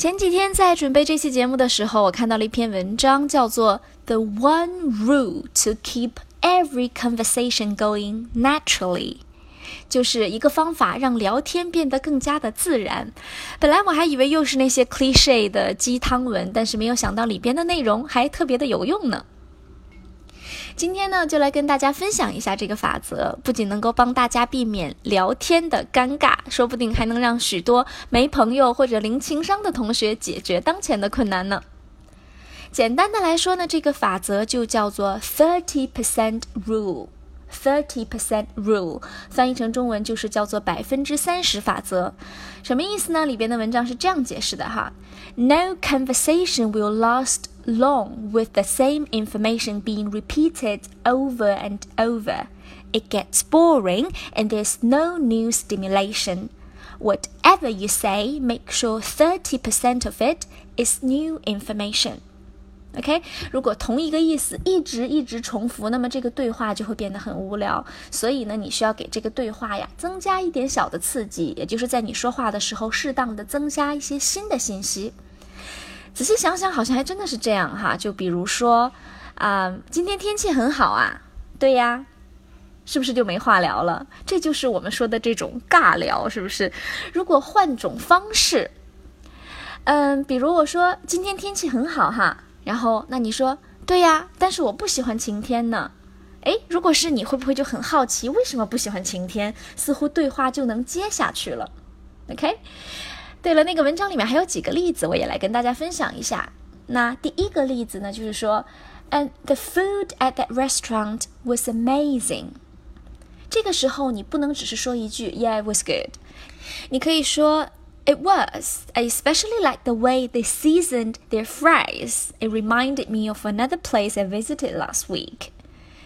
前几天在准备这期节目的时候，我看到了一篇文章，叫做《The One Rule to Keep Every Conversation Going Naturally》，就是一个方法让聊天变得更加的自然。本来我还以为又是那些 cliche 的鸡汤文，但是没有想到里边的内容还特别的有用呢。今天呢，就来跟大家分享一下这个法则，不仅能够帮大家避免聊天的尴尬，说不定还能让许多没朋友或者零情商的同学解决当前的困难呢。简单的来说呢，这个法则就叫做 thirty percent rule。Thirty percent rule 翻译成中文就是叫做百分之三十法则，什么意思呢？里边的文章是这样解释的哈：No conversation will last long with the same information being repeated over and over. It gets boring and there's no new stimulation. Whatever you say, make sure 30% of it is new information. OK，如果同一个意思一直一直重复，那么这个对话就会变得很无聊。所以呢，你需要给这个对话呀增加一点小的刺激，也就是在你说话的时候，适当的增加一些新的信息。 仔细想想，好像还真的是这样哈。就比如说，啊，今天天气很好啊，对呀，是不是就没话聊了？这就是我们说的这种尬聊，是不是？如果换种方式，嗯，比如我说今天天气很好哈。然后，那你说对呀，但是我不喜欢晴天呢。诶，如果是你会不会就很好奇为什么不喜欢晴天？似乎对话就能接下去了。OK，对了，那个文章里面还有几个例子，我也来跟大家分享一下。那第一个例子呢，就是说，And the food at that restaurant was amazing。这个时候你不能只是说一句 Yeah, it was good。你可以说。It was. I especially liked the way they seasoned their fries. It reminded me of another place I visited last week.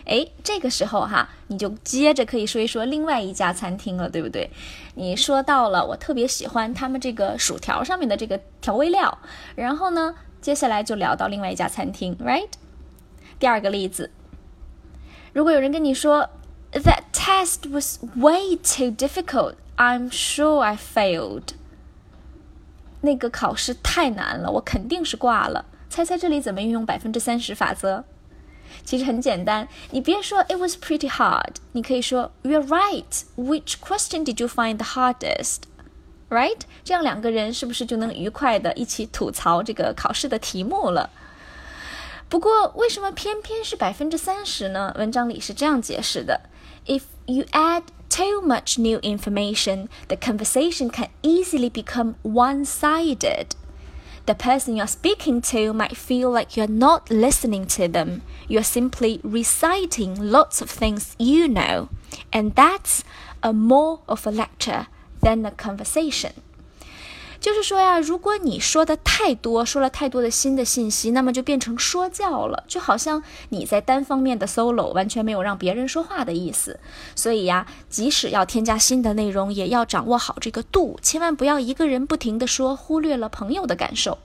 哎，这个时候哈，你就接着可以说一说另外一家餐厅了，对不对？你说到了，我特别喜欢他们这个薯条上面的这个调味料。然后呢，接下来就聊到另外一家餐厅，right？第二个例子，如果有人跟你说，That test was way too difficult. I'm sure I failed. 那个考试太难了，我肯定是挂了。猜猜这里怎么运用百分之三十法则？其实很简单，你别说 It was pretty hard，你可以说 You're right. Which question did you find the hardest? Right？这样两个人是不是就能愉快的一起吐槽这个考试的题目了？不过为什么偏偏是百分之三十呢？文章里是这样解释的：If you add too much new information, the conversation can easily become one sided. The person you're speaking to might feel like you're not listening to them. You're simply reciting lots of things you know. And that's a more of a lecture than a conversation. 就是说呀，如果你说的太多，说了太多的新的信息，那么就变成说教了，就好像你在单方面的 solo，完全没有让别人说话的意思。所以呀，即使要添加新的内容，也要掌握好这个度，千万不要一个人不停的说，忽略了朋友的感受。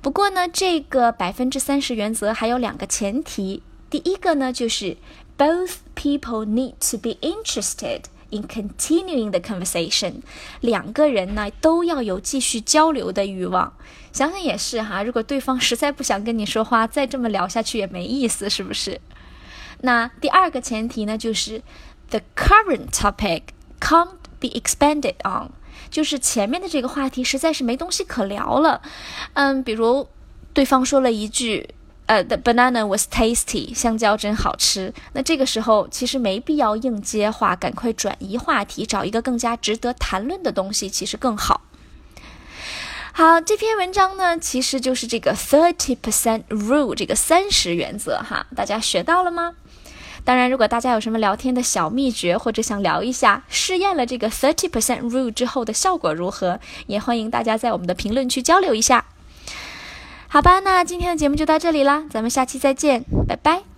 不过呢，这个百分之三十原则还有两个前提，第一个呢就是 both people need to be interested。In continuing the conversation，两个人呢都要有继续交流的欲望。想想也是哈，如果对方实在不想跟你说话，再这么聊下去也没意思，是不是？那第二个前提呢，就是 the current topic can't be expanded on，就是前面的这个话题实在是没东西可聊了。嗯，比如对方说了一句。呃，the banana was tasty，香蕉真好吃。那这个时候其实没必要硬接话，赶快转移话题，找一个更加值得谈论的东西，其实更好。好，这篇文章呢，其实就是这个 thirty percent rule 这个三十原则哈，大家学到了吗？当然，如果大家有什么聊天的小秘诀，或者想聊一下试验了这个 thirty percent rule 之后的效果如何，也欢迎大家在我们的评论区交流一下。好吧，那今天的节目就到这里啦，咱们下期再见，拜拜。